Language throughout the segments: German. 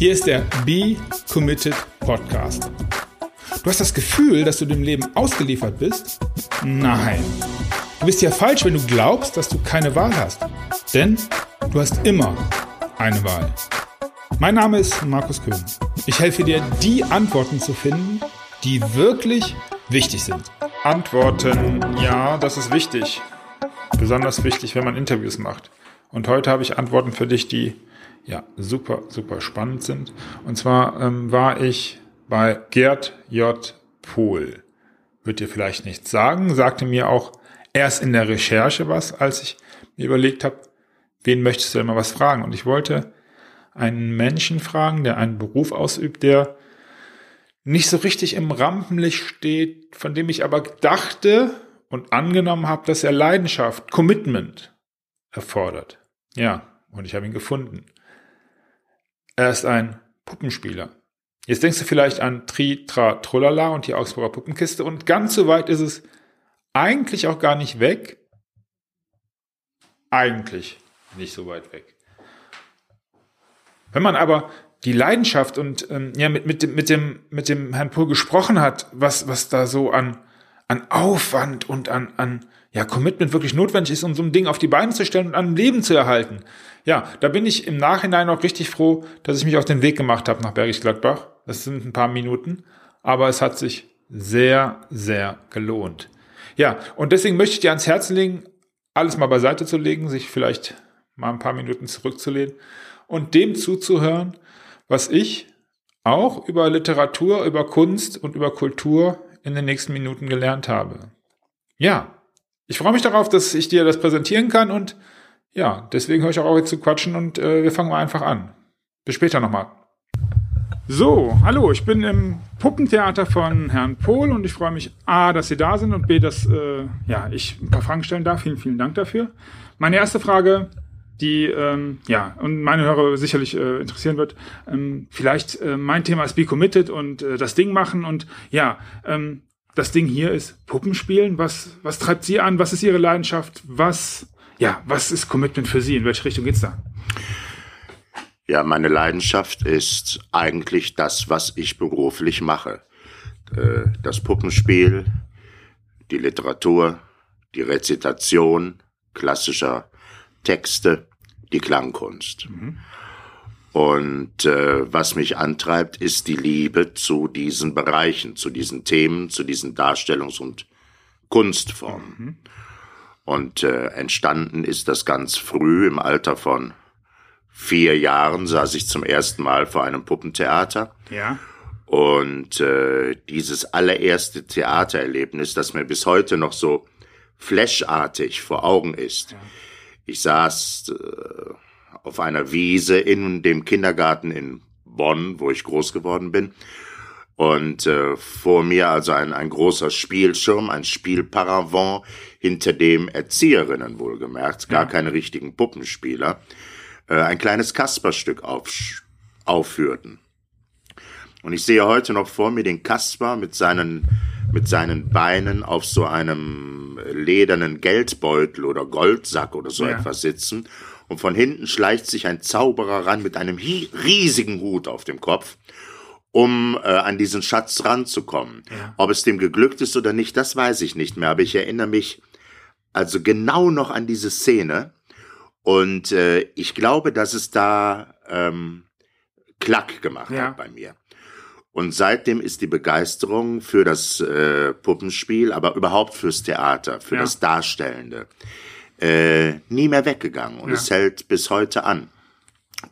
Hier ist der Be Committed Podcast. Du hast das Gefühl, dass du dem Leben ausgeliefert bist? Nein. Du bist ja falsch, wenn du glaubst, dass du keine Wahl hast. Denn du hast immer eine Wahl. Mein Name ist Markus Köhn. Ich helfe dir, die Antworten zu finden, die wirklich wichtig sind. Antworten, ja, das ist wichtig. Besonders wichtig, wenn man Interviews macht. Und heute habe ich Antworten für dich, die ja super, super spannend sind. Und zwar ähm, war ich bei Gerd J. Pohl. Wird dir vielleicht nichts sagen, sagte mir auch erst in der Recherche was, als ich mir überlegt habe, wen möchtest du denn mal was fragen? Und ich wollte einen Menschen fragen, der einen Beruf ausübt, der nicht so richtig im Rampenlicht steht, von dem ich aber dachte und angenommen habe, dass er Leidenschaft, Commitment erfordert. Ja, und ich habe ihn gefunden. Er ist ein Puppenspieler. Jetzt denkst du vielleicht an Tri, Tra, Trullala und die Augsburger Puppenkiste und ganz so weit ist es eigentlich auch gar nicht weg. Eigentlich nicht so weit weg. Wenn man aber die Leidenschaft und ähm, ja mit, mit, dem, mit, dem, mit dem Herrn Pohl gesprochen hat, was, was da so an, an Aufwand und an, an ja, Commitment wirklich notwendig ist, um so ein Ding auf die Beine zu stellen und am Leben zu erhalten. Ja, da bin ich im Nachhinein auch richtig froh, dass ich mich auf den Weg gemacht habe nach Bergisch Gladbach. Das sind ein paar Minuten, aber es hat sich sehr, sehr gelohnt. Ja, und deswegen möchte ich dir ans Herzen legen, alles mal beiseite zu legen, sich vielleicht mal ein paar Minuten zurückzulehnen und dem zuzuhören, was ich auch über Literatur, über Kunst und über Kultur in den nächsten Minuten gelernt habe. Ja, ich freue mich darauf, dass ich dir das präsentieren kann und ja, deswegen höre ich auch auf jetzt zu quatschen und äh, wir fangen mal einfach an. Bis später nochmal. So, hallo, ich bin im Puppentheater von Herrn Pohl und ich freue mich A, dass Sie da sind und B, dass äh, ja, ich ein paar Fragen stellen darf. Vielen, vielen Dank dafür. Meine erste Frage, die ähm, ja und meine Hörer sicherlich äh, interessieren wird. Ähm, vielleicht äh, mein Thema ist Be Committed und äh, das Ding machen und ja, ähm, das Ding hier ist Puppenspielen. Was, was treibt Sie an? Was ist Ihre Leidenschaft? Was, ja, was ist Commitment für Sie? In welche Richtung geht's da? Ja, meine Leidenschaft ist eigentlich das, was ich beruflich mache. Äh, das Puppenspiel, die Literatur, die Rezitation klassischer Texte, die Klangkunst. Mhm. Und äh, was mich antreibt, ist die Liebe zu diesen Bereichen, zu diesen Themen, zu diesen Darstellungs- und Kunstformen. Mhm. Und äh, entstanden ist das ganz früh, im Alter von vier Jahren saß ich zum ersten Mal vor einem Puppentheater. Ja. Und äh, dieses allererste Theatererlebnis, das mir bis heute noch so flashartig vor Augen ist. Ja. Ich saß äh, auf einer Wiese in dem Kindergarten in Bonn, wo ich groß geworden bin. Und äh, vor mir also ein, ein großer Spielschirm, ein Spielparavent, hinter dem Erzieherinnen wohlgemerkt, gar keine richtigen Puppenspieler, äh, ein kleines Kasperstück auf, aufführten. Und ich sehe heute noch vor mir den Kasper mit seinen, mit seinen Beinen auf so einem ledernen Geldbeutel oder Goldsack oder so ja. etwas sitzen und von hinten schleicht sich ein Zauberer ran mit einem riesigen Hut auf dem Kopf, um äh, an diesen Schatz ranzukommen. Ja. Ob es dem geglückt ist oder nicht, das weiß ich nicht mehr, aber ich erinnere mich also genau noch an diese Szene und äh, ich glaube, dass es da ähm, Klack gemacht ja. hat bei mir. Und seitdem ist die Begeisterung für das äh, Puppenspiel, aber überhaupt fürs Theater, für ja. das Darstellende, äh, nie mehr weggegangen und ja. es hält bis heute an.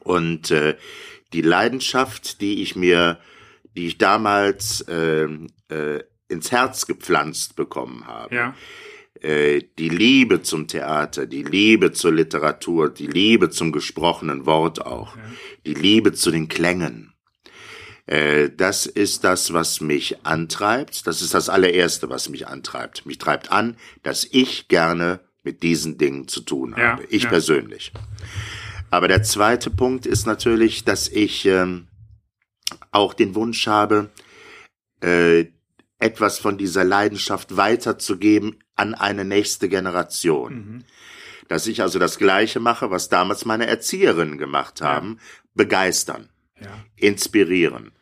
Und äh, die Leidenschaft, die ich mir, die ich damals äh, äh, ins Herz gepflanzt bekommen habe, ja. äh, die Liebe zum Theater, die Liebe zur Literatur, die Liebe zum gesprochenen Wort auch, die Liebe zu den Klängen, äh, das ist das, was mich antreibt. Das ist das allererste, was mich antreibt. Mich treibt an, dass ich gerne mit diesen Dingen zu tun habe. Ja, ich ja. persönlich. Aber der zweite Punkt ist natürlich, dass ich ähm, auch den Wunsch habe, äh, etwas von dieser Leidenschaft weiterzugeben an eine nächste Generation. Mhm. Dass ich also das Gleiche mache, was damals meine Erzieherinnen gemacht haben, ja. begeistern. Ja. inspirieren,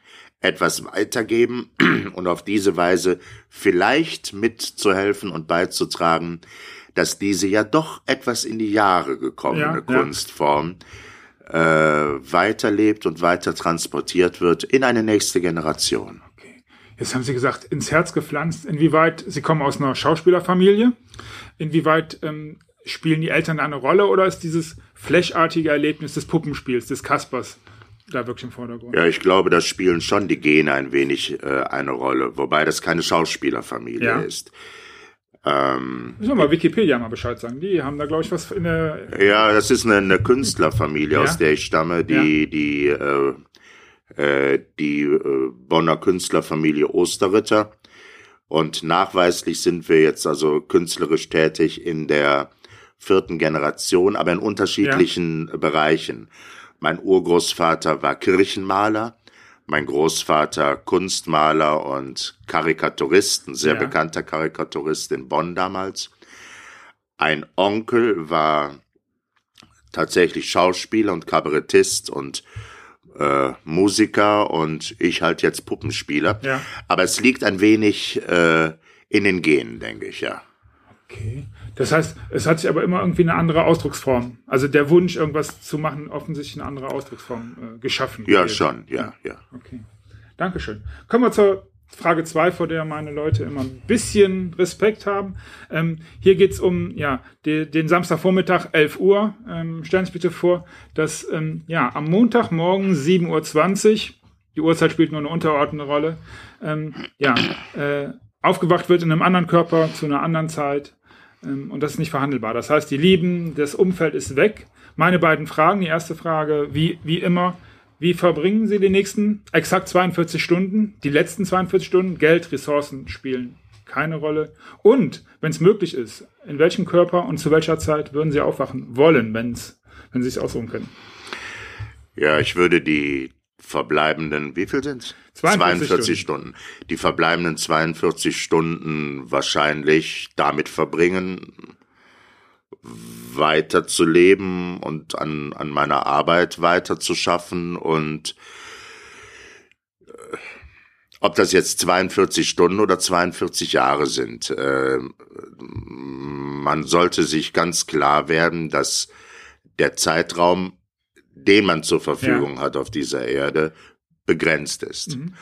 etwas weitergeben und auf diese Weise vielleicht mitzuhelfen und beizutragen, dass diese ja doch etwas in die Jahre gekommene Ja. Kunstform äh, weiterlebt und weiter transportiert wird in eine nächste Generation. Okay. Jetzt haben Sie gesagt, ins Herz gepflanzt. Inwieweit, Sie kommen aus einer Schauspielerfamilie. Inwieweit ähm, spielen die Eltern eine Rolle oder ist dieses flächartige Erlebnis des Puppenspiels, des Kaspers, da wirklich im Vordergrund? Ja, ich glaube, da spielen schon die Gene ein wenig äh, eine Rolle, wobei das keine Schauspielerfamilie Ja. ist. Ähm, Müssen wir mal Wikipedia mal Bescheid sagen. Die haben da, glaube ich, was in der. ja, das ist eine, eine Künstlerfamilie, Ja. aus der ich stamme, die die äh, äh, die äh, Bonner Künstlerfamilie Osterritter. Und nachweislich sind wir jetzt also künstlerisch tätig in der vierten Generation, aber in unterschiedlichen Bereichen. Mein Urgroßvater war Kirchenmaler, mein Großvater Kunstmaler und Karikaturist, ein sehr Ja. bekannter Karikaturist in Bonn damals. Ein Onkel war tatsächlich Schauspieler und Kabarettist und äh, Musiker und ich halt jetzt Puppenspieler. Ja. Aber es liegt ein wenig äh, in den Genen, denke ich, ja. Okay. Das heißt, es hat sich aber immer irgendwie eine andere Ausdrucksform. Also der Wunsch, irgendwas zu machen, offensichtlich eine andere Ausdrucksform äh, geschaffen. Ja, gewesen. schon, ja, ja. Okay. Dankeschön. Kommen wir zur Frage zwei, vor der meine Leute immer ein bisschen Respekt haben. Ähm, hier geht's um ja, de, den Samstagvormittag, 11 Uhr. Ähm, stellen Sie sich bitte vor, dass ähm, ja, am Montagmorgen 7.20 Uhr, die Uhrzeit spielt nur eine untergeordnete Rolle, ähm, ja, äh, aufgewacht wird in einem anderen Körper zu einer anderen Zeit. Ähm, und das ist nicht verhandelbar. Das heißt, die Lieben, das Umfeld ist weg. Meine beiden Fragen. Die erste Frage, wie, wie immer, wie verbringen Sie die nächsten exakt 42 Stunden? Die letzten 42 Stunden? Geld, Ressourcen spielen keine Rolle. Und, wenn es möglich ist, in welchem Körper und zu welcher Zeit würden Sie aufwachen wollen, wenn's, wenn Sie es aussuchen können? Ja, ich würde die verbleibenden, wie viel sind's? 42 Stunden. Die verbleibenden 42 Stunden wahrscheinlich damit verbringen, weiter zu leben und an, an meiner Arbeit weiter zu schaffen und äh, ob das jetzt 42 Stunden oder 42 Jahre sind. Äh, man sollte sich ganz klar werden, dass der Zeitraum, den man zur Verfügung hat auf dieser Erde, begrenzt ist. Mhm.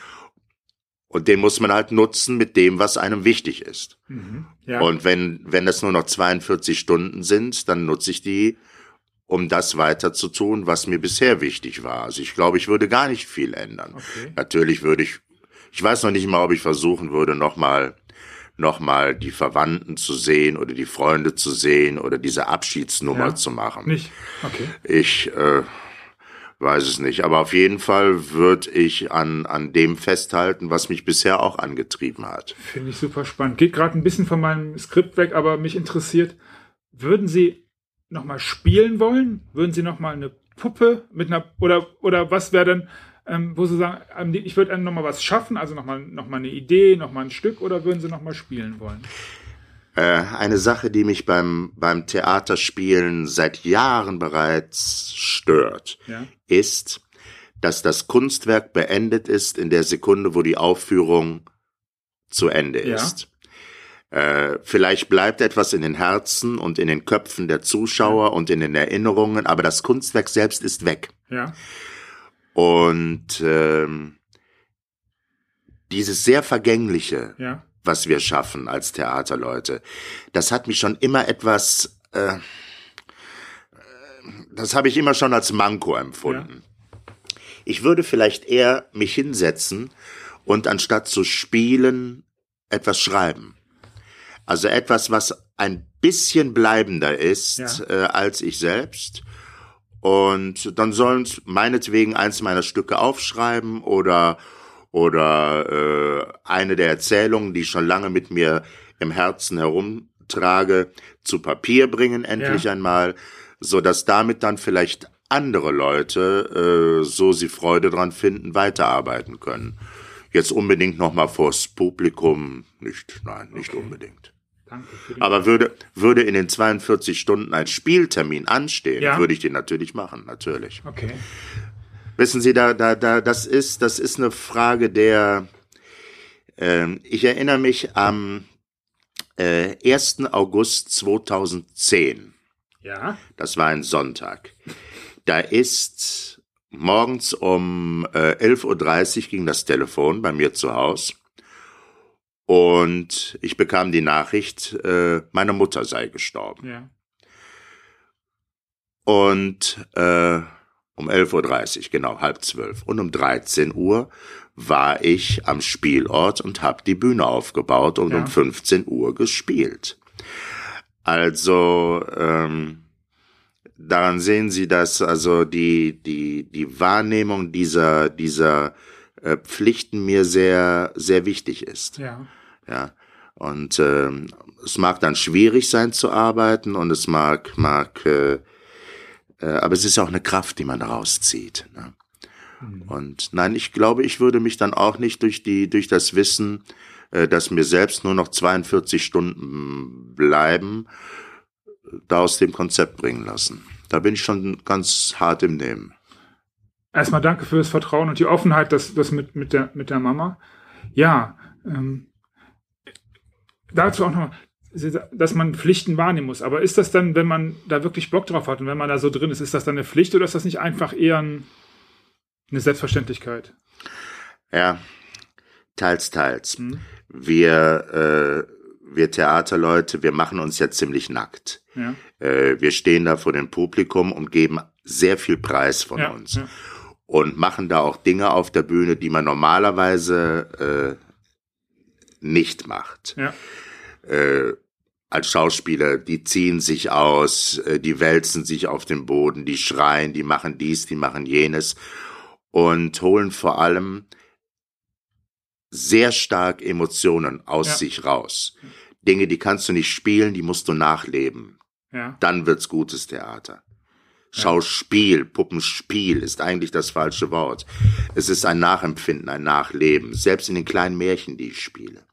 Und den muss man halt nutzen mit dem, was einem wichtig ist. Mhm. Ja. Und wenn, wenn das nur noch 42 Stunden sind, dann nutze ich die, um das weiter zu tun, was mir bisher wichtig war. Also ich glaube, ich würde gar nicht viel ändern. Okay. Natürlich würde ich, ich weiß noch nicht mal, ob ich versuchen würde, nochmal noch mal die Verwandten zu sehen oder die Freunde zu sehen oder diese Abschiedsnummer Ja. zu machen. Nicht. Okay. Ich äh, weiß es nicht. Aber auf jeden Fall würde ich an, an dem festhalten, was mich bisher auch angetrieben hat. Finde ich super spannend. Geht gerade ein bisschen von meinem Skript weg, aber mich interessiert, würden Sie nochmal spielen wollen? Würden Sie nochmal eine Puppe mit einer, oder, oder was wäre denn, ähm, wo Sie sagen, ich würde nochmal was schaffen, also nochmal noch mal eine Idee, nochmal ein Stück, oder würden Sie nochmal spielen wollen? Äh, eine Sache, die mich beim, beim Theaterspielen seit Jahren bereits stört, Ja. ist, dass das Kunstwerk beendet ist in der Sekunde, wo die Aufführung zu Ende Ja. ist. Äh, vielleicht bleibt etwas in den Herzen und in den Köpfen der Zuschauer und in den Erinnerungen, aber das Kunstwerk selbst ist weg. Ja. Und ähm, dieses sehr vergängliche, Ja. Was wir schaffen als Theaterleute, das hat mich schon immer etwas, äh, äh, das habe ich immer schon als Manko empfunden. Ich würde vielleicht eher mich hinsetzen und anstatt zu spielen etwas schreiben. Also etwas, was ein bisschen bleibender ist Ja. äh, als ich selbst. Und dann sollen meinetwegen eins meiner Stücke aufschreiben oder oder äh, eine der Erzählungen, die ich schon lange mit mir im Herzen herumtrage, zu Papier bringen, endlich Ja. einmal, so dass damit dann vielleicht andere Leute, äh, so sie Freude dran finden, weiterarbeiten können. Jetzt unbedingt nochmal vors Publikum, nicht, nein, nicht Okay. unbedingt. Aber würde, würde in den 42 Stunden ein Spieltermin anstehen, Ja. würde ich den natürlich machen, natürlich. Okay. Wissen Sie, da, da, da, das ist, das ist eine Frage der, ähm, ich erinnere mich am äh, 1. August 2010. Ja. Das war ein Sonntag. Da ist morgens um äh, 11.30 Uhr ging das Telefon bei mir zu Haus. Und ich bekam die Nachricht, äh, meine Mutter sei gestorben. Ja. Und äh, um 11.30 Uhr, genau, halb zwölf. Und um 13 Uhr war ich am Spielort und habe die Bühne aufgebaut und Ja. um 15 Uhr gespielt. Also ähm, daran sehen Sie, dass also die die die Wahrnehmung dieser dieser äh, Pflichten mir sehr sehr wichtig ist. Ja. Ja. Und ähm, es mag dann schwierig sein zu arbeiten und es mag, mag, äh, aber es ist ja auch eine Kraft, die man daraus zieht. Ne? Und nein, ich glaube, ich würde mich dann auch nicht durch die, durch das Wissen, äh, dass mir selbst nur noch 42 Stunden bleiben, da aus dem Konzept bringen lassen. Da bin ich schon ganz hart im Nehmen. Erstmal danke für das Vertrauen und die Offenheit, das, das mit, mit, der, mit der Mama. Ja, ähm, dazu auch noch, dass man Pflichten wahrnehmen muss. Aber ist das dann, wenn man da wirklich Bock drauf hat und wenn man da so drin ist, ist das dann eine Pflicht oder ist das nicht einfach eher ein, eine Selbstverständlichkeit? Ja, teils, teils. Hm? Wir, äh, wir Theaterleute, wir machen uns ja ziemlich nackt. Ja, Äh, wir stehen da vor dem Publikum und geben sehr viel Preis von ja, uns. ja. Und machen da auch Dinge auf der Bühne, die man normalerweise äh, nicht macht. ja. Äh, als Schauspieler, die ziehen sich aus, äh, die wälzen sich auf den Boden, die schreien, die machen dies, die machen jenes und holen vor allem sehr stark Emotionen aus Ja. sich raus. Dinge, die kannst du nicht spielen, die musst du nachleben. ja. Dann wird's gutes Theater. Schauspiel, Puppenspiel ist eigentlich das falsche Wort. Es ist ein Nachempfinden, ein Nachleben, selbst in den kleinen Märchen, die ich spiele.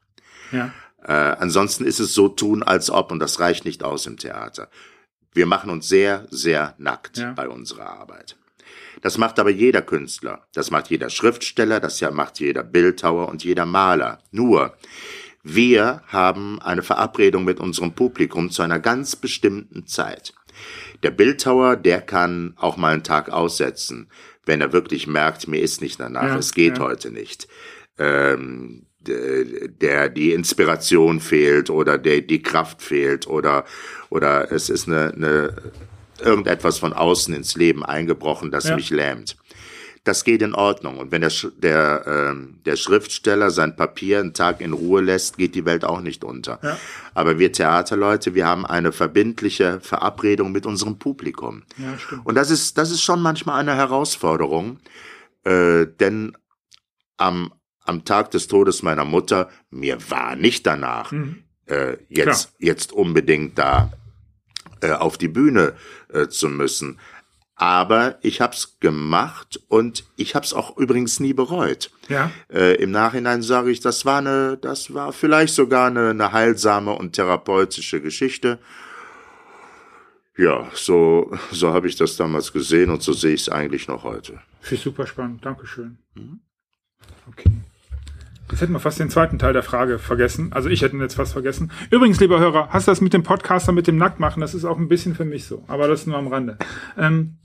ja. Äh, ansonsten ist es so tun, als ob, und das reicht nicht aus im Theater. Wir machen uns sehr, sehr nackt Ja. bei unserer Arbeit. Das macht aber jeder Künstler. Das macht jeder Schriftsteller, das ja macht jeder Bildhauer und jeder Maler. Nur, wir haben eine Verabredung mit unserem Publikum zu einer ganz bestimmten Zeit. Der Bildhauer, der kann auch mal einen Tag aussetzen, wenn er wirklich merkt, mir ist nicht danach, Ja, es geht ja. heute nicht. Ähm, der die Inspiration fehlt oder der die Kraft fehlt oder oder es ist eine, eine irgendetwas von außen ins Leben eingebrochen, das Ja. mich lähmt. Das geht in Ordnung. Und wenn der, der, ähm, der Schriftsteller sein Papier einen Tag in Ruhe lässt, geht die Welt auch nicht unter. Ja. Aber wir Theaterleute, wir haben eine verbindliche Verabredung mit unserem Publikum. Ja. Und das ist, das ist schon manchmal eine Herausforderung, äh, denn am, am Tag des Todes meiner Mutter, mir war nicht danach, Mhm. äh, jetzt, jetzt unbedingt da äh, auf die Bühne äh, zu müssen. Aber ich hab's gemacht und ich hab's auch übrigens nie bereut. Ja, Äh, Im Nachhinein sage ich, das war eine, das war vielleicht sogar eine, eine heilsame und therapeutische Geschichte. Ja, so, so habe ich das damals gesehen und so sehe ich es eigentlich noch heute. ich super spannend. Dankeschön. Mhm. Okay. Jetzt hätten wir fast den zweiten Teil der Frage vergessen. Also ich hätte ihn jetzt fast vergessen. Übrigens, lieber Hörer, hast du das mit dem Podcaster, mit dem Nacktmachen? Das ist auch ein bisschen für mich so. Aber das nur am Rande. Ähm,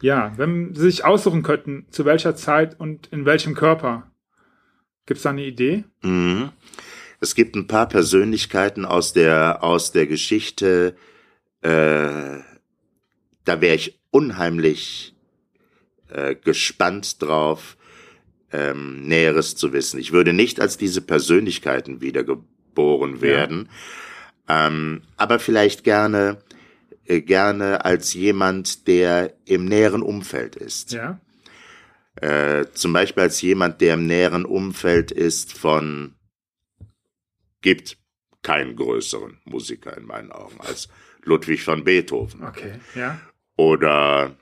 ja, wenn Sie sich aussuchen könnten, zu welcher Zeit und in welchem Körper, gibt's da eine Idee? Mhm. Es gibt ein paar Persönlichkeiten aus der, aus der Geschichte, äh, da wäre ich unheimlich äh, gespannt drauf, ähm, Näheres zu wissen. Ich würde nicht als diese Persönlichkeiten wiedergeboren werden, ähm, aber vielleicht gerne, äh, gerne als jemand, der im näheren Umfeld ist. Ja, Äh, zum Beispiel als jemand, der im näheren Umfeld ist von, gibt keinen größeren Musiker in meinen Augen als Ludwig van Beethoven. okay. Ja, Oder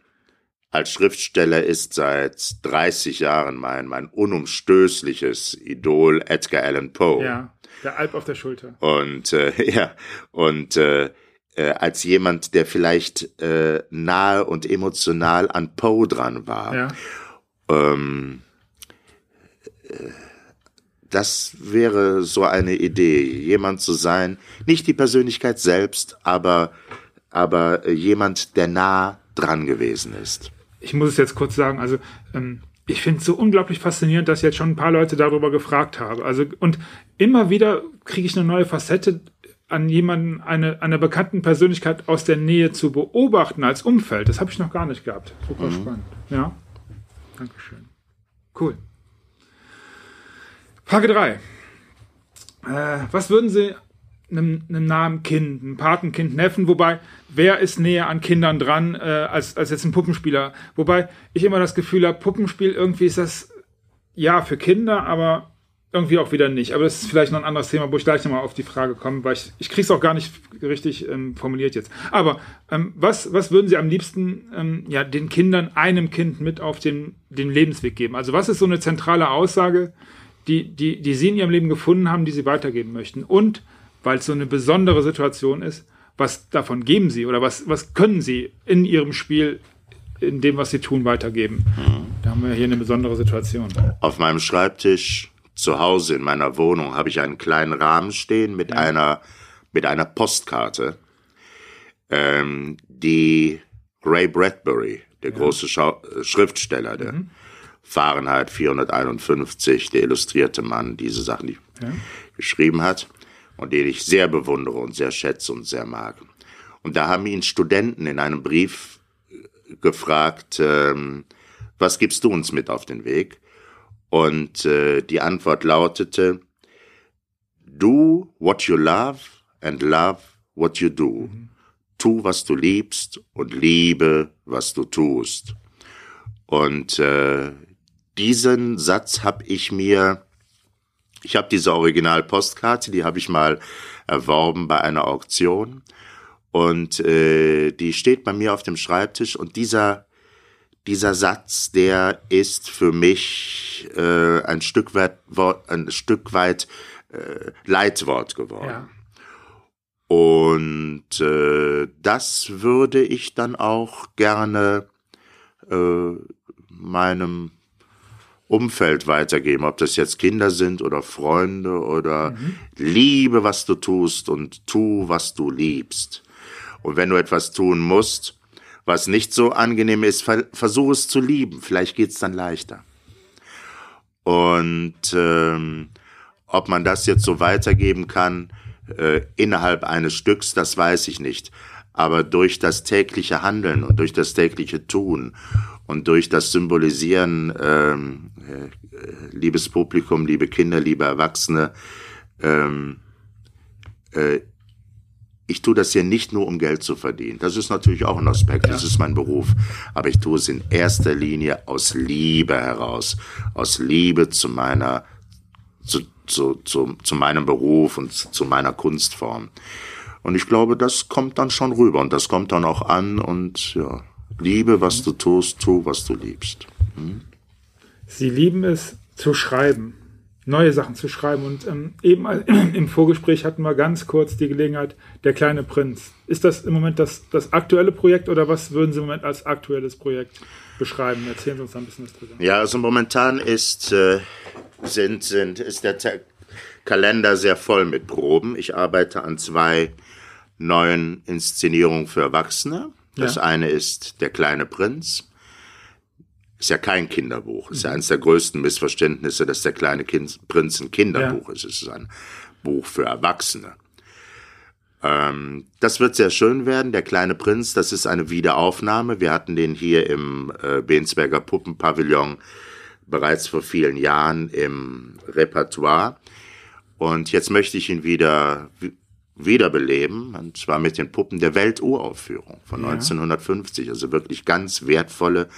als Schriftsteller ist seit 30 Jahren mein, mein unumstößliches Idol Edgar Allan Poe. ja. Der Alp auf der Schulter. Und äh, ja, und äh, äh, als jemand, der vielleicht äh, nahe und emotional an Poe dran war. Ja, Ähm, äh, das wäre so eine Idee, jemand zu sein, nicht die Persönlichkeit selbst, aber, aber jemand, der nah dran gewesen ist. Ich muss es jetzt kurz sagen, also ähm, ich finde es so unglaublich faszinierend, dass jetzt schon ein paar Leute darüber gefragt haben. Also und immer wieder kriege ich eine neue Facette an jemanden, eine, eine bekannten Persönlichkeit aus der Nähe zu beobachten als Umfeld. Das habe ich noch gar nicht gehabt. Super mhm. spannend. Ja. Dankeschön. Cool. Frage 3. Äh, was würden Sie einem, einem nahen Kind, einem Patenkind, Neffen, wobei, wer ist näher an Kindern dran äh, als, als jetzt ein Puppenspieler? Wobei ich immer das Gefühl habe, Puppenspiel, irgendwie ist das ja für Kinder, aber irgendwie auch wieder nicht. Aber das ist vielleicht noch ein anderes Thema, wo ich gleich nochmal auf die Frage komme, weil ich, ich kriege es auch gar nicht richtig ähm, formuliert jetzt. Aber ähm, was, was würden Sie am liebsten ähm, ja, den Kindern, einem Kind mit auf den, den Lebensweg geben? Also was ist so eine zentrale Aussage, die, die, die sie in ihrem Leben gefunden haben, die sie weitergeben möchten. Und weil es so eine besondere Situation ist, was davon geben sie oder was, was können sie in ihrem Spiel, in dem, was sie tun, weitergeben. Mhm. Da haben wir hier eine besondere Situation. Auf meinem Schreibtisch zu Hause in meiner Wohnung habe ich einen kleinen Rahmen stehen mit ja. einer mit einer Postkarte, ähm, die Ray Bradbury, der ja. große Schau Schriftsteller, der mhm. Fahrenheit 451, der illustrierte Mann, diese Sachen die ja. geschrieben hat und den ich sehr bewundere und sehr schätze und sehr mag. Und da haben ihn Studenten in einem Brief äh, gefragt, ähm, was gibst du uns mit auf den Weg? Und äh, die Antwort lautete, do what you love and love what you do. Tu, was du liebst und liebe, was du tust. Und äh, diesen Satz habe ich mir, ich habe diese Originalpostkarte, die habe ich mal erworben bei einer Auktion und äh, die steht bei mir auf dem Schreibtisch und dieser dieser Satz, der ist für mich äh, ein Stück weit, ein Stück weit äh, Leitwort geworden. Ja. Und äh, das würde ich dann auch gerne äh, meinem Umfeld weitergeben, ob das jetzt Kinder sind oder Freunde oder mhm. liebe, was du tust und tu, was du liebst. Und wenn du etwas tun musst, was nicht so angenehm ist, versuch es zu lieben. Vielleicht geht's dann leichter. Und ähm, ob man das jetzt so weitergeben kann äh, innerhalb eines Stücks, das weiß ich nicht. Aber durch das tägliche Handeln und durch das tägliche Tun und durch das Symbolisieren, ähm, äh, liebes Publikum, liebe Kinder, liebe Erwachsene, ähm, äh, ich tue das hier nicht nur, um Geld zu verdienen. Das ist natürlich auch ein Aspekt, das ist mein Beruf. Aber ich tue es in erster Linie aus Liebe heraus. Aus Liebe zu meiner, zu, zu, zu, zu meinem Beruf und zu meiner Kunstform. Und ich glaube, das kommt dann schon rüber und das kommt dann auch an und ja, Liebe, was du tust, tu, was du liebst. Hm? Sie lieben es zu schreiben, neue Sachen zu schreiben. Und ähm, eben im Vorgespräch hatten wir ganz kurz die Gelegenheit, der kleine Prinz. Ist das im Moment das, das aktuelle Projekt oder was würden Sie im Moment als aktuelles Projekt beschreiben? Erzählen Sie uns ein bisschen was drüber. Ja, also momentan ist, äh, sind, sind, ist der Kalender sehr voll mit Proben. Ich arbeite an zwei neuen Inszenierungen für Erwachsene. Das ja. eine ist Der kleine Prinz. Ist ja kein Kinderbuch. Ist ja eines der größten Missverständnisse, dass der kleine kind Prinz ein Kinderbuch ja. ist. Es ist ein Buch für Erwachsene. Ähm, das wird sehr schön werden. Der kleine Prinz, das ist eine Wiederaufnahme. Wir hatten den hier im äh, Bensberger Puppenpavillon bereits vor vielen Jahren im Repertoire. Und jetzt möchte ich ihn wieder wiederbeleben, und zwar mit den Puppen der Welturaufführung von ja. 1950. Also wirklich ganz wertvolle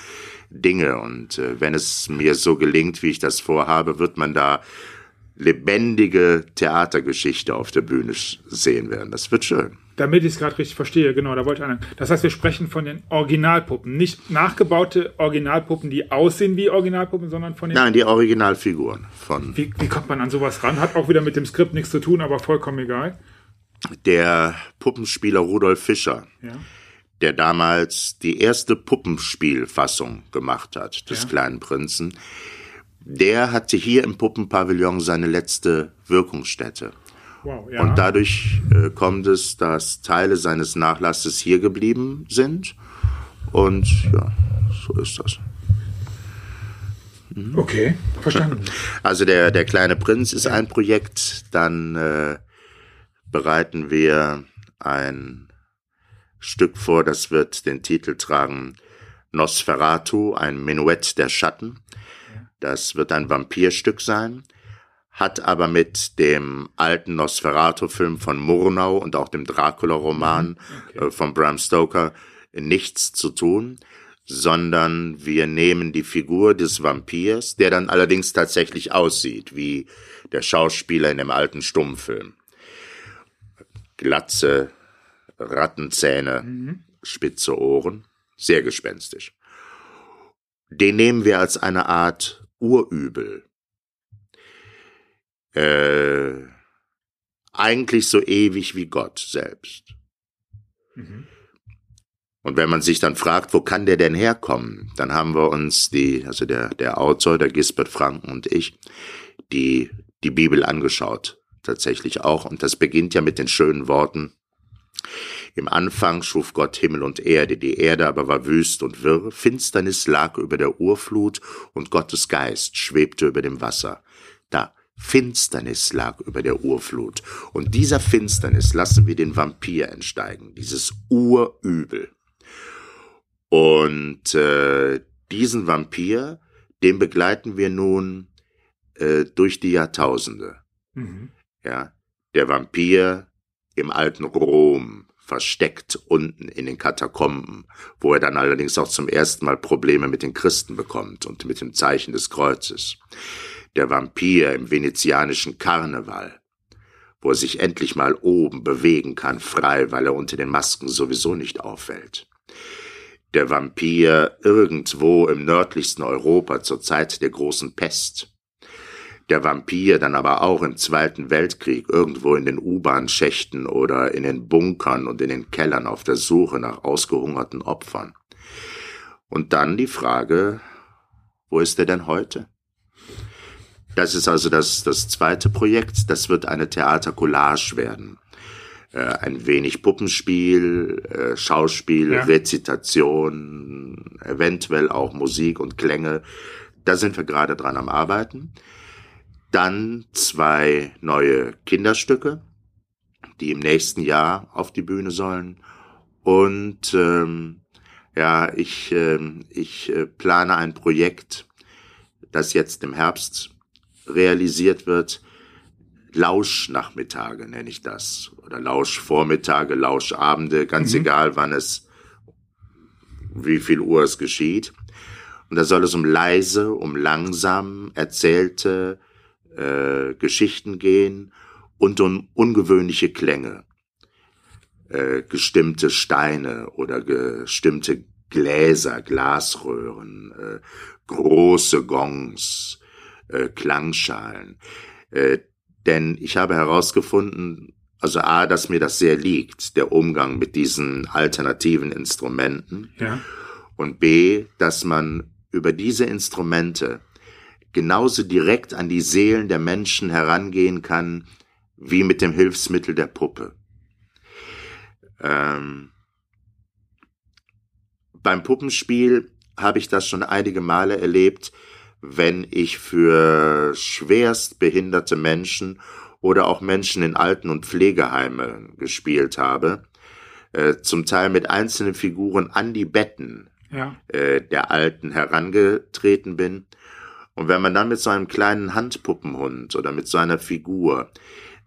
Dinge. Und äh, wenn es mir so gelingt, wie ich das vorhabe, wird man da lebendige Theatergeschichte auf der Bühne sehen werden. Das wird schön. Damit ich es gerade richtig verstehe, genau, da wollte ich an. Das heißt, wir sprechen von den Originalpuppen, nicht nachgebaute Originalpuppen, die aussehen wie Originalpuppen, sondern von den. Nein, die Originalfiguren von. Wie, wie kommt man an sowas ran? Hat auch wieder mit dem Skript nichts zu tun, aber vollkommen egal der Puppenspieler Rudolf Fischer, ja. der damals die erste Puppenspielfassung gemacht hat, des ja. kleinen Prinzen, der hatte hier im Puppenpavillon seine letzte Wirkungsstätte. Wow, ja. Und dadurch äh, kommt es, dass Teile seines Nachlasses hier geblieben sind. Und ja, so ist das. Mhm. Okay, verstanden. Also der, der kleine Prinz ist ein Projekt, dann äh, bereiten wir ein Stück vor, das wird den Titel tragen Nosferatu, ein Menuett der Schatten. Das wird ein Vampirstück sein, hat aber mit dem alten Nosferatu-Film von Murnau und auch dem Dracula-Roman mhm. okay. äh, von Bram Stoker nichts zu tun, sondern wir nehmen die Figur des Vampirs, der dann allerdings tatsächlich aussieht wie der Schauspieler in dem alten Stummfilm. Glatze, Rattenzähne, mhm. spitze Ohren, sehr gespenstisch. Den nehmen wir als eine Art Urübel. Äh, eigentlich so ewig wie Gott selbst. Mhm. Und wenn man sich dann fragt, wo kann der denn herkommen, dann haben wir uns die, also der, der Autor, der Gisbert Franken und ich, die, die Bibel angeschaut. Tatsächlich auch. Und das beginnt ja mit den schönen Worten, im Anfang schuf Gott Himmel und Erde, die Erde aber war wüst und wirr, Finsternis lag über der Urflut und Gottes Geist schwebte über dem Wasser. Da, Finsternis lag über der Urflut. Und dieser Finsternis lassen wir den Vampir entsteigen, dieses Urübel. Und äh, diesen Vampir, den begleiten wir nun äh, durch die Jahrtausende. Mhm. Ja, der Vampir im alten Rom, versteckt unten in den Katakomben, wo er dann allerdings auch zum ersten Mal Probleme mit den Christen bekommt und mit dem Zeichen des Kreuzes. Der Vampir im venezianischen Karneval, wo er sich endlich mal oben bewegen kann, frei, weil er unter den Masken sowieso nicht auffällt. Der Vampir irgendwo im nördlichsten Europa zur Zeit der großen Pest, der Vampir dann aber auch im Zweiten Weltkrieg irgendwo in den U-Bahn-Schächten oder in den Bunkern und in den Kellern auf der Suche nach ausgehungerten Opfern. Und dann die Frage, wo ist er denn heute? Das ist also das, das zweite Projekt. Das wird eine Theatercollage werden. Äh, ein wenig Puppenspiel, äh, Schauspiel, ja. Rezitation, eventuell auch Musik und Klänge. Da sind wir gerade dran am Arbeiten. Dann zwei neue Kinderstücke, die im nächsten Jahr auf die Bühne sollen. Und ähm, ja, ich, ähm, ich äh, plane ein Projekt, das jetzt im Herbst realisiert wird. Lauschnachmittage nenne ich das. Oder Lauschvormittage, Lauschabende, ganz mhm. egal wann es, wie viel Uhr es geschieht. Und da soll es um leise, um langsam erzählte äh, Geschichten gehen und um ungewöhnliche Klänge. Äh, gestimmte Steine oder gestimmte Gläser, Glasröhren, äh, große Gongs, äh, Klangschalen. Äh, denn ich habe herausgefunden, also A, dass mir das sehr liegt, der Umgang mit diesen alternativen Instrumenten. Ja. Und B, dass man über diese Instrumente genauso direkt an die Seelen der Menschen herangehen kann, wie mit dem Hilfsmittel der Puppe. Ähm, beim Puppenspiel habe ich das schon einige Male erlebt, wenn ich für schwerst behinderte Menschen oder auch Menschen in Alten- und Pflegeheime gespielt habe, äh, zum Teil mit einzelnen Figuren an die Betten ja. äh, der Alten herangetreten bin und wenn man dann mit so einem kleinen Handpuppenhund oder mit so einer Figur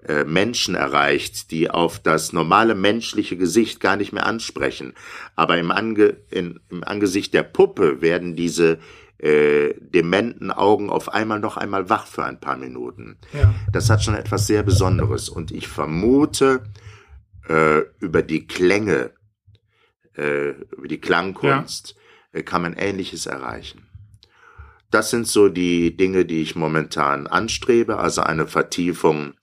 äh, Menschen erreicht, die auf das normale menschliche Gesicht gar nicht mehr ansprechen, aber im, Ange in, im Angesicht der Puppe werden diese äh, dementen Augen auf einmal noch einmal wach für ein paar Minuten. Ja. Das hat schon etwas sehr Besonderes. Und ich vermute, äh, über die Klänge, äh, über die Klangkunst, ja. äh, kann man Ähnliches erreichen. Das sind so die Dinge, die ich momentan anstrebe, also eine Vertiefung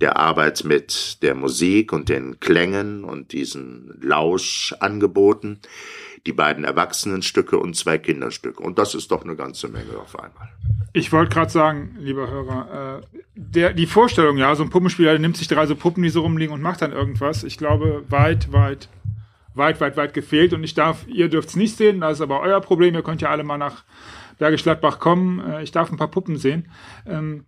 der Arbeit mit der Musik und den Klängen und diesen Lauschangeboten, die beiden Erwachsenenstücke und zwei Kinderstücke. Und das ist doch eine ganze Menge auf einmal. Ich wollte gerade sagen, lieber Hörer, äh, der, die Vorstellung, ja, so ein Puppenspieler nimmt sich drei so Puppen, die so rumliegen und macht dann irgendwas. Ich glaube, weit, weit, weit, weit, weit gefehlt. Und ich darf, ihr dürft es nicht sehen, das ist aber euer Problem. Ihr könnt ja alle mal nach Bergisch Gladbach kommen. Äh, ich darf ein paar Puppen sehen. Ähm,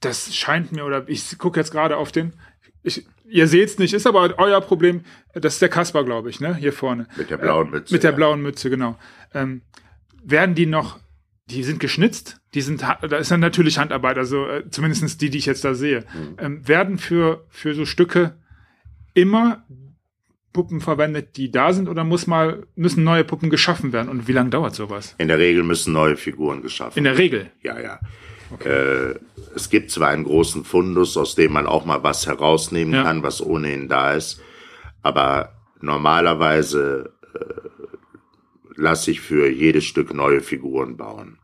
das scheint mir, oder ich gucke jetzt gerade auf den, ich, ihr seht es nicht, ist aber euer Problem. Das ist der Kasper, glaube ich, ne? Hier vorne. Mit der blauen Mütze. Äh, mit der ja. blauen Mütze, genau. Ähm, werden die noch, die sind geschnitzt, die sind, da ist dann natürlich Handarbeit, also äh, zumindest die, die ich jetzt da sehe, mhm. ähm, werden für, für so Stücke immer Puppen verwendet, die da sind, oder muss mal, müssen neue Puppen geschaffen werden? Und wie lange dauert sowas? In der Regel müssen neue Figuren geschaffen werden. In der Regel? Ja, ja. Okay. Äh, es gibt zwar einen großen Fundus, aus dem man auch mal was herausnehmen ja. kann, was ohnehin da ist, aber normalerweise äh, lasse ich für jedes Stück neue Figuren bauen.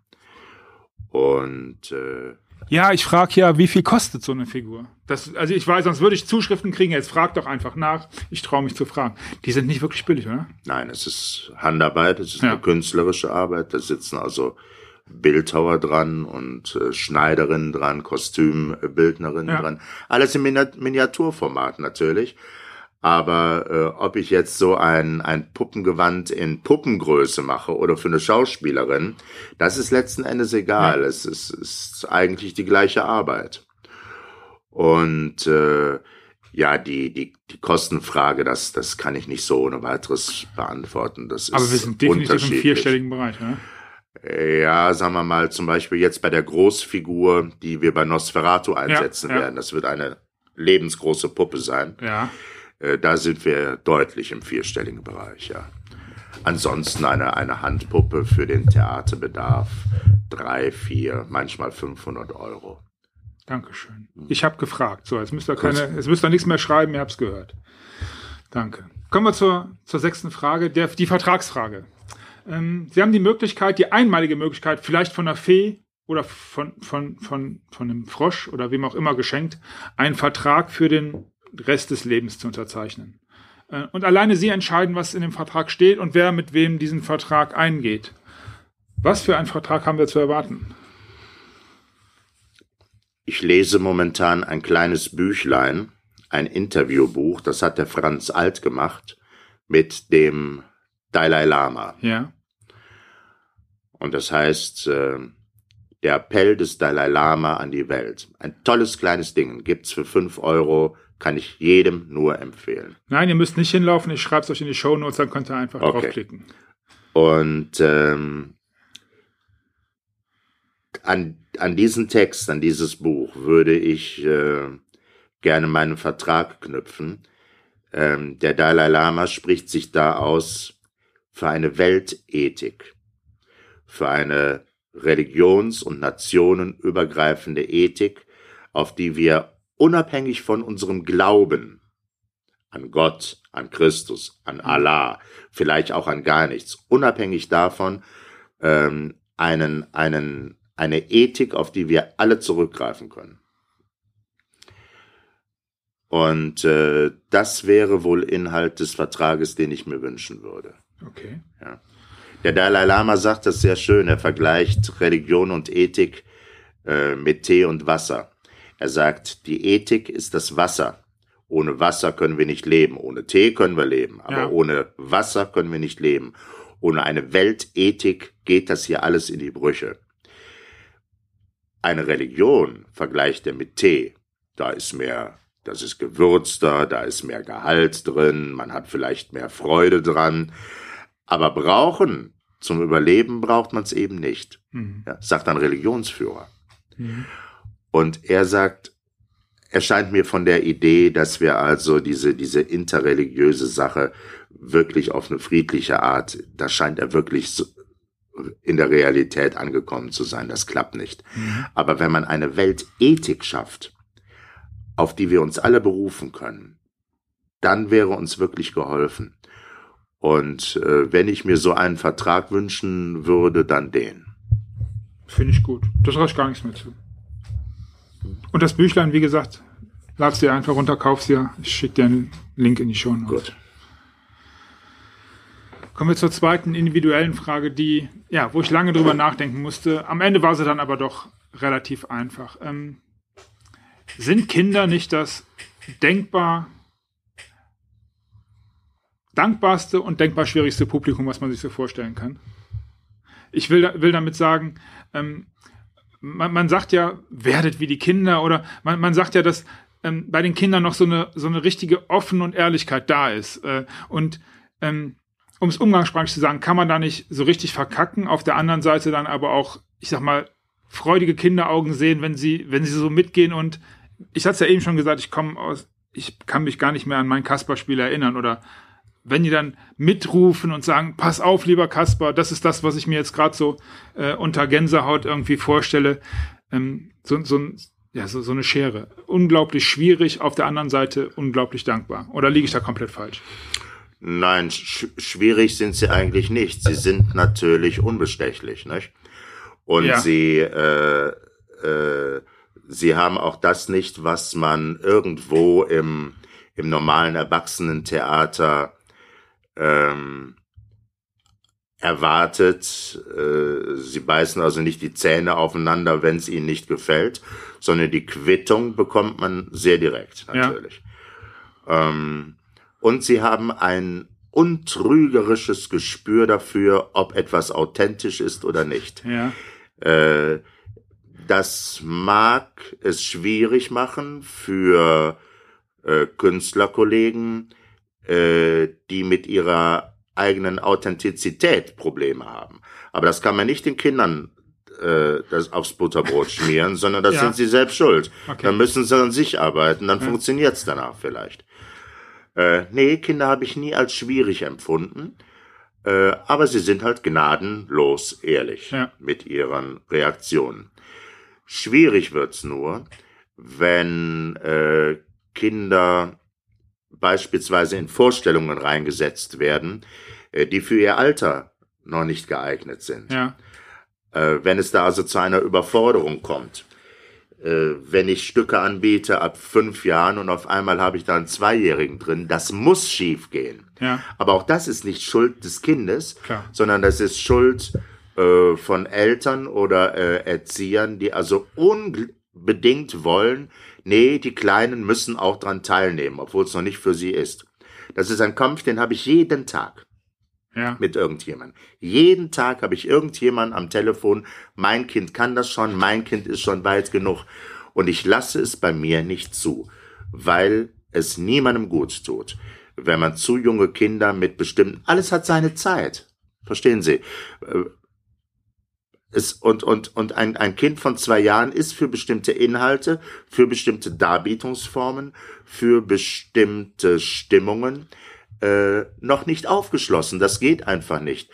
Und äh, ja, ich frage ja, wie viel kostet so eine Figur? Das, also ich weiß, sonst würde ich Zuschriften kriegen. Jetzt frag doch einfach nach. Ich traue mich zu fragen. Die sind nicht wirklich billig, oder? Nein, es ist Handarbeit, es ist ja. eine künstlerische Arbeit. Da sitzen also Bildhauer dran und äh, Schneiderinnen dran, Kostümbildnerinnen ja. dran. Alles im Miniaturformat natürlich. Aber äh, ob ich jetzt so ein, ein Puppengewand in Puppengröße mache oder für eine Schauspielerin, das ist letzten Endes egal. Ja. Es ist, ist eigentlich die gleiche Arbeit. Und äh, ja, die, die, die Kostenfrage, das, das kann ich nicht so ohne weiteres beantworten. Das ist Aber wir sind definitiv im vierstelligen Bereich, ne? Ja, sagen wir mal, zum Beispiel jetzt bei der Großfigur, die wir bei Nosferatu einsetzen ja, ja. werden. Das wird eine lebensgroße Puppe sein. Ja. Äh, da sind wir deutlich im vierstelligen Bereich, ja. Ansonsten eine, eine Handpuppe für den Theaterbedarf drei, vier, manchmal 500 Euro. Dankeschön. Ich habe gefragt. So, jetzt müsst ihr keine, jetzt müsst ihr nichts mehr schreiben, ihr habt's gehört. Danke. Kommen wir zur, zur sechsten Frage, der, die Vertragsfrage. Ähm, Sie haben die Möglichkeit, die einmalige Möglichkeit, vielleicht von einer Fee oder von, von, von, von einem Frosch oder wem auch immer geschenkt, einen Vertrag für den Rest des Lebens zu unterzeichnen. Äh, und alleine Sie entscheiden, was in dem Vertrag steht und wer mit wem diesen Vertrag eingeht. Was für einen Vertrag haben wir zu erwarten? Ich lese momentan ein kleines Büchlein, ein Interviewbuch, das hat der Franz Alt gemacht, mit dem Dalai Lama. Ja. Und das heißt, äh, der Appell des Dalai Lama an die Welt. Ein tolles kleines Ding. Gibt's für fünf Euro. Kann ich jedem nur empfehlen. Nein, ihr müsst nicht hinlaufen. Ich schreibe es euch in die Show Notes, dann könnt ihr einfach okay. draufklicken. Und ähm, an, an diesen Text, an dieses Buch würde ich äh, gerne meinen Vertrag knüpfen. Ähm, der Dalai Lama spricht sich da aus für eine Weltethik, für eine religions- und nationenübergreifende Ethik, auf die wir unabhängig von unserem Glauben an Gott, an Christus, an Allah, vielleicht auch an gar nichts, unabhängig davon ähm, einen, einen, eine Ethik, auf die wir alle zurückgreifen können. Und äh, das wäre wohl Inhalt des Vertrages, den ich mir wünschen würde. Okay. Ja. Der Dalai Lama sagt das sehr schön. Er vergleicht Religion und Ethik äh, mit Tee und Wasser. Er sagt, die Ethik ist das Wasser. Ohne Wasser können wir nicht leben. Ohne Tee können wir leben. Aber ja. ohne Wasser können wir nicht leben. Ohne eine Weltethik geht das hier alles in die Brüche. Eine Religion vergleicht er mit Tee. Da ist mehr, das ist gewürzter, da ist mehr Gehalt drin, man hat vielleicht mehr Freude dran. Aber brauchen zum Überleben braucht man es eben nicht, mhm. ja, sagt ein Religionsführer. Mhm. Und er sagt, er scheint mir von der Idee, dass wir also diese, diese interreligiöse Sache wirklich auf eine friedliche Art, da scheint er wirklich so in der Realität angekommen zu sein. Das klappt nicht. Mhm. Aber wenn man eine Weltethik schafft, auf die wir uns alle berufen können, dann wäre uns wirklich geholfen. Und äh, wenn ich mir so einen Vertrag wünschen würde, dann den. Finde ich gut. Das reicht gar nichts mehr zu. Und das Büchlein, wie gesagt, lad's dir einfach runter, kauf's dir. Ich schicke dir einen Link in die Show Notes. Gut. Kommen wir zur zweiten individuellen Frage, die, ja, wo ich lange drüber nachdenken musste. Am Ende war sie dann aber doch relativ einfach. Ähm, sind Kinder nicht das denkbar dankbarste und denkbar schwierigste Publikum, was man sich so vorstellen kann? Ich will, will damit sagen, ähm, man, man sagt ja, werdet wie die Kinder oder man, man sagt ja, dass ähm, bei den Kindern noch so eine, so eine richtige Offen und Ehrlichkeit da ist. Äh, und ähm, um es umgangssprachlich zu sagen, kann man da nicht so richtig verkacken. Auf der anderen Seite dann aber auch, ich sag mal, freudige Kinderaugen sehen, wenn sie, wenn sie so mitgehen und ich hatte es ja eben schon gesagt, ich komme aus, ich kann mich gar nicht mehr an mein Kasper-Spiel erinnern oder wenn die dann mitrufen und sagen, pass auf, lieber Kasper, das ist das, was ich mir jetzt gerade so äh, unter Gänsehaut irgendwie vorstelle, ähm, so, so, ja, so, so eine Schere. Unglaublich schwierig, auf der anderen Seite unglaublich dankbar. Oder liege ich da komplett falsch? Nein, sch schwierig sind sie eigentlich nicht. Sie sind natürlich unbestechlich, nicht? Und ja. sie, äh, äh, sie haben auch das nicht, was man irgendwo im, im normalen Erwachsenentheater ähm, erwartet. Äh, sie beißen also nicht die Zähne aufeinander, wenn es ihnen nicht gefällt, sondern die Quittung bekommt man sehr direkt natürlich. Ja. Ähm, und sie haben ein untrügerisches Gespür dafür, ob etwas authentisch ist oder nicht. Ja. Äh, das mag es schwierig machen für äh, Künstlerkollegen, äh, die mit ihrer eigenen Authentizität Probleme haben. Aber das kann man nicht den Kindern äh, das aufs Butterbrot schmieren, sondern das ja. sind sie selbst schuld. Okay. Dann müssen sie an sich arbeiten, dann ja. funktioniert's danach vielleicht. Äh, nee, Kinder habe ich nie als schwierig empfunden. Äh, aber sie sind halt gnadenlos ehrlich ja. mit ihren Reaktionen. Schwierig wird's nur, wenn äh, Kinder beispielsweise in Vorstellungen reingesetzt werden, äh, die für ihr Alter noch nicht geeignet sind. Ja. Äh, wenn es da also zu einer Überforderung kommt. Äh, wenn ich Stücke anbiete ab fünf Jahren und auf einmal habe ich da einen Zweijährigen drin, das muss schief gehen. Ja. Aber auch das ist nicht Schuld des Kindes, Klar. sondern das ist Schuld äh, von Eltern oder äh, Erziehern, die also unbedingt wollen, nee, die Kleinen müssen auch dran teilnehmen, obwohl es noch nicht für sie ist. Das ist ein Kampf, den habe ich jeden Tag. Ja. Mit irgendjemandem. Jeden Tag habe ich irgendjemanden am Telefon, mein Kind kann das schon, mein Kind ist schon weit genug. Und ich lasse es bei mir nicht zu, weil es niemandem gut tut. Wenn man zu junge Kinder mit bestimmten, alles hat seine Zeit. Verstehen Sie? Es, und und, und ein, ein Kind von zwei Jahren ist für bestimmte Inhalte, für bestimmte Darbietungsformen, für bestimmte Stimmungen äh, noch nicht aufgeschlossen. Das geht einfach nicht.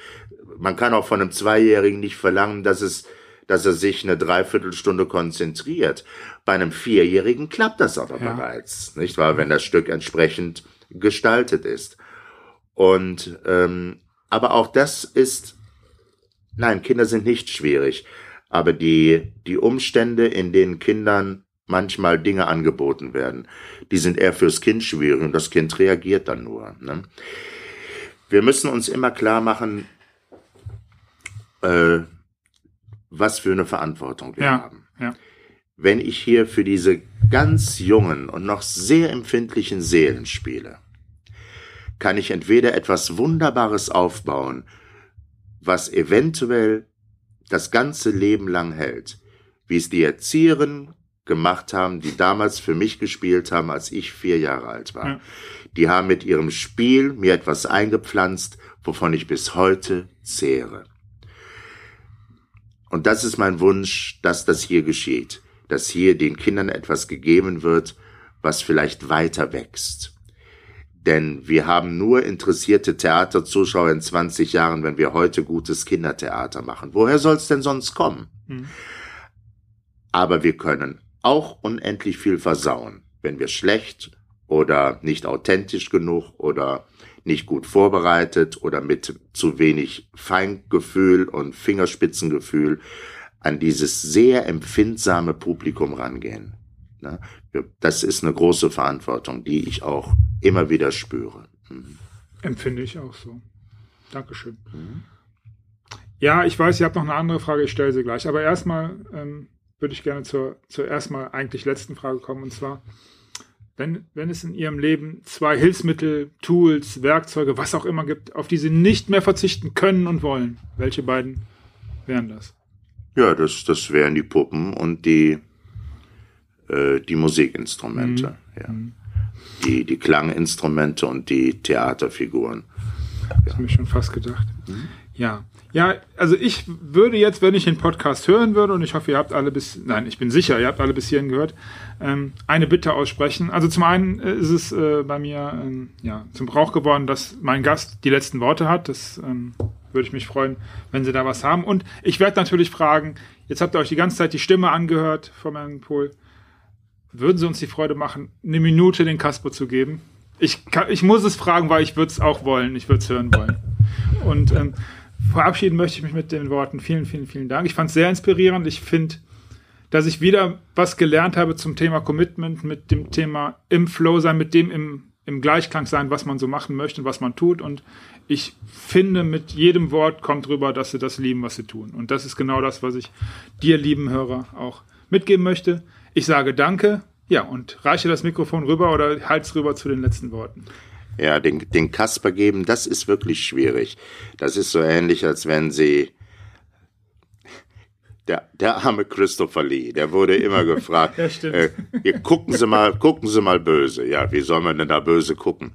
Man kann auch von einem Zweijährigen nicht verlangen, dass es dass er sich eine Dreiviertelstunde konzentriert. Bei einem Vierjährigen klappt das aber ja. bereits, nicht wahr, wenn das Stück entsprechend gestaltet ist. Und ähm, aber auch das ist Nein, Kinder sind nicht schwierig, aber die, die Umstände, in denen Kindern manchmal Dinge angeboten werden, die sind eher fürs Kind schwierig und das Kind reagiert dann nur. Ne? Wir müssen uns immer klar machen, äh, was für eine Verantwortung wir ja, haben. Ja. Wenn ich hier für diese ganz jungen und noch sehr empfindlichen Seelen spiele, kann ich entweder etwas Wunderbares aufbauen, was eventuell das ganze Leben lang hält, wie es die Erzieherinnen gemacht haben, die damals für mich gespielt haben, als ich vier Jahre alt war. Ja. Die haben mit ihrem Spiel mir etwas eingepflanzt, wovon ich bis heute zehre. Und das ist mein Wunsch, dass das hier geschieht, dass hier den Kindern etwas gegeben wird, was vielleicht weiter wächst. Denn wir haben nur interessierte Theaterzuschauer in 20 Jahren, wenn wir heute gutes Kindertheater machen. Woher soll es denn sonst kommen? Hm. Aber wir können auch unendlich viel versauen, wenn wir schlecht oder nicht authentisch genug oder nicht gut vorbereitet oder mit zu wenig Feingefühl und Fingerspitzengefühl an dieses sehr empfindsame Publikum rangehen. Das ist eine große Verantwortung, die ich auch immer wieder spüre. Mhm. Empfinde ich auch so. Dankeschön. Mhm. Ja, ich weiß, ihr habt noch eine andere Frage, ich stelle sie gleich. Aber erstmal ähm, würde ich gerne zur, zur erstmal eigentlich letzten Frage kommen. Und zwar, wenn, wenn es in Ihrem Leben zwei Hilfsmittel, Tools, Werkzeuge, was auch immer gibt, auf die Sie nicht mehr verzichten können und wollen, welche beiden wären das? Ja, das, das wären die Puppen und die, äh, die Musikinstrumente. Mhm. Ja. Mhm. Die, die Klanginstrumente und die Theaterfiguren. Das ja. habe ich schon fast gedacht. Mhm. Ja. Ja, also ich würde jetzt, wenn ich den Podcast hören würde, und ich hoffe, ihr habt alle bis, nein, ich bin sicher, ihr habt alle bis hierhin gehört, ähm, eine Bitte aussprechen. Also zum einen äh, ist es äh, bei mir ähm, ja, zum Brauch geworden, dass mein Gast die letzten Worte hat. Das ähm, würde ich mich freuen, wenn Sie da was haben. Und ich werde natürlich fragen, jetzt habt ihr euch die ganze Zeit die Stimme angehört von Herrn Pohl. Würden Sie uns die Freude machen, eine Minute den Kasper zu geben? Ich, kann, ich muss es fragen, weil ich würde es auch wollen. Ich würde es hören wollen. Und ähm, verabschieden möchte ich mich mit den Worten vielen, vielen, vielen Dank. Ich fand es sehr inspirierend. Ich finde, dass ich wieder was gelernt habe zum Thema Commitment, mit dem Thema im Flow sein, mit dem im, im Gleichklang sein, was man so machen möchte und was man tut. Und ich finde, mit jedem Wort kommt rüber, dass sie das lieben, was sie tun. Und das ist genau das, was ich dir, lieben Hörer, auch mitgeben möchte. Ich sage Danke, ja, und reiche das Mikrofon rüber oder halt's rüber zu den letzten Worten ja, den, den Kasper geben, das ist wirklich schwierig. Das ist so ähnlich, als wenn sie der, der arme Christopher Lee, der wurde immer gefragt, ja, stimmt. äh, gucken Sie mal, gucken Sie mal böse. Ja, wie soll man denn da böse gucken?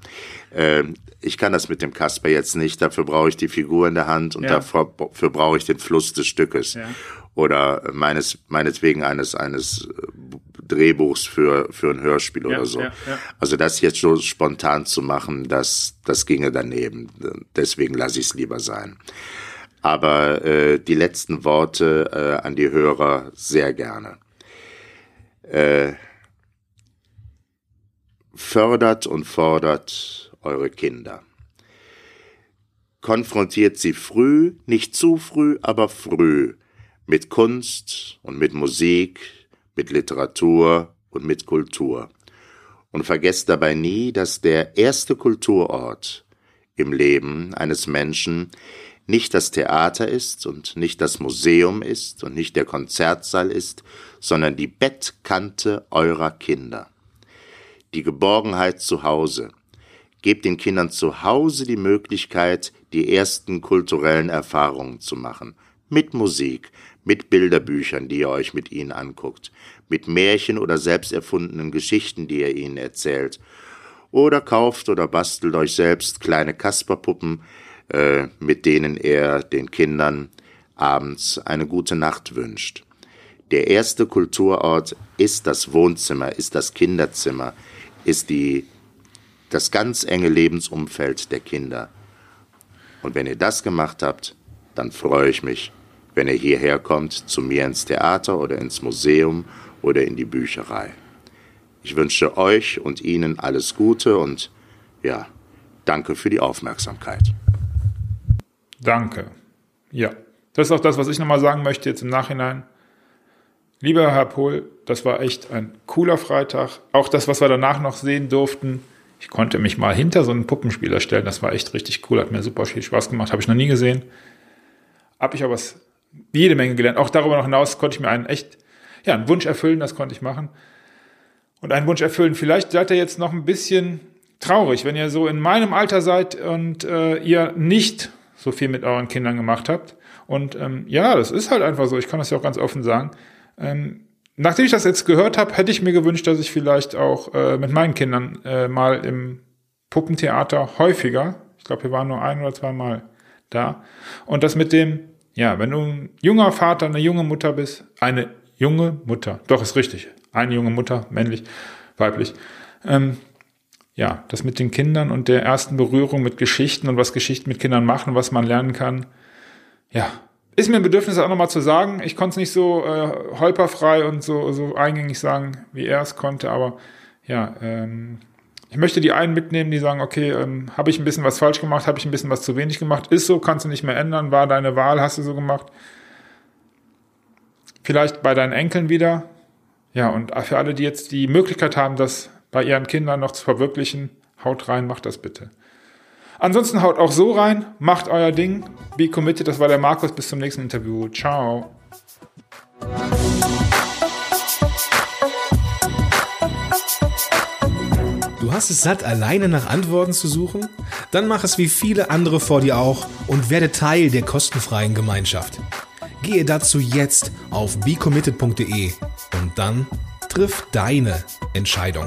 Äh, ich kann das mit dem Kasper jetzt nicht, dafür brauche ich die Figur in der Hand und ja. dafür, dafür brauche ich den Fluss des Stückes. Ja. Oder meines, meinetwegen eines, eines Drehbuchs für, für ein Hörspiel ja, oder so. Ja, ja. Also das jetzt so spontan zu machen, das, das ginge daneben. Deswegen lasse ich es lieber sein. Aber äh, die letzten Worte äh, an die Hörer sehr gerne. Äh, fördert und fordert eure Kinder. Konfrontiert sie früh, nicht zu früh, aber früh mit Kunst und mit Musik, mit Literatur und mit Kultur. Und vergesst dabei nie, dass der erste Kulturort im Leben eines Menschen nicht das Theater ist und nicht das Museum ist und nicht der Konzertsaal ist, sondern die Bettkante eurer Kinder. Die Geborgenheit zu Hause. Gebt den Kindern zu Hause die Möglichkeit, die ersten kulturellen Erfahrungen zu machen. Mit Musik, mit Bilderbüchern, die ihr euch mit ihnen anguckt, mit Märchen oder selbst erfundenen Geschichten, die ihr ihnen erzählt. Oder kauft oder bastelt euch selbst kleine Kasperpuppen, äh, mit denen er den Kindern abends eine gute Nacht wünscht. Der erste Kulturort ist das Wohnzimmer, ist das Kinderzimmer, ist die, das ganz enge Lebensumfeld der Kinder. Und wenn ihr das gemacht habt, dann freue ich mich, wenn er hierher kommt, zu mir ins Theater oder ins Museum oder in die Bücherei. Ich wünsche euch und Ihnen alles Gute und ja, danke für die Aufmerksamkeit. Danke. Ja, das ist auch das, was ich nochmal sagen möchte jetzt im Nachhinein. Lieber Herr Pohl, das war echt ein cooler Freitag. Auch das, was wir danach noch sehen durften. Ich konnte mich mal hinter so einen Puppenspieler stellen. Das war echt richtig cool. Hat mir super viel Spaß gemacht. Habe ich noch nie gesehen. Habe ich aber jede Menge gelernt. Auch darüber noch hinaus konnte ich mir einen echt, ja, einen Wunsch erfüllen, das konnte ich machen. Und einen Wunsch erfüllen. Vielleicht seid ihr jetzt noch ein bisschen traurig, wenn ihr so in meinem Alter seid und äh, ihr nicht so viel mit euren Kindern gemacht habt. Und ähm, ja, das ist halt einfach so. Ich kann das ja auch ganz offen sagen. Ähm, nachdem ich das jetzt gehört habe, hätte ich mir gewünscht, dass ich vielleicht auch äh, mit meinen Kindern äh, mal im Puppentheater häufiger, ich glaube, wir waren nur ein oder zwei Mal da, und das mit dem ja, wenn du ein junger Vater, eine junge Mutter bist, eine junge Mutter, doch ist richtig, eine junge Mutter, männlich, weiblich, ähm, ja, das mit den Kindern und der ersten Berührung mit Geschichten und was Geschichten mit Kindern machen, was man lernen kann, ja, ist mir ein Bedürfnis auch nochmal zu sagen. Ich konnte es nicht so äh, holperfrei und so, so eingängig sagen, wie er es konnte, aber ja, ähm, ich möchte die einen mitnehmen, die sagen, okay, ähm, habe ich ein bisschen was falsch gemacht, habe ich ein bisschen was zu wenig gemacht, ist so, kannst du nicht mehr ändern, war deine Wahl, hast du so gemacht. Vielleicht bei deinen Enkeln wieder, Ja, und für alle, die jetzt die Möglichkeit haben, das bei ihren Kindern noch zu verwirklichen, haut rein, macht das bitte. Ansonsten haut auch so rein, macht euer Ding, be committed. Das war der Markus. Bis zum nächsten Interview. Ciao. Hast es satt, alleine nach Antworten zu suchen? Dann mach es wie viele andere vor dir auch und werde Teil der kostenfreien Gemeinschaft. Gehe dazu jetzt auf becommitted.de und dann triff deine Entscheidung.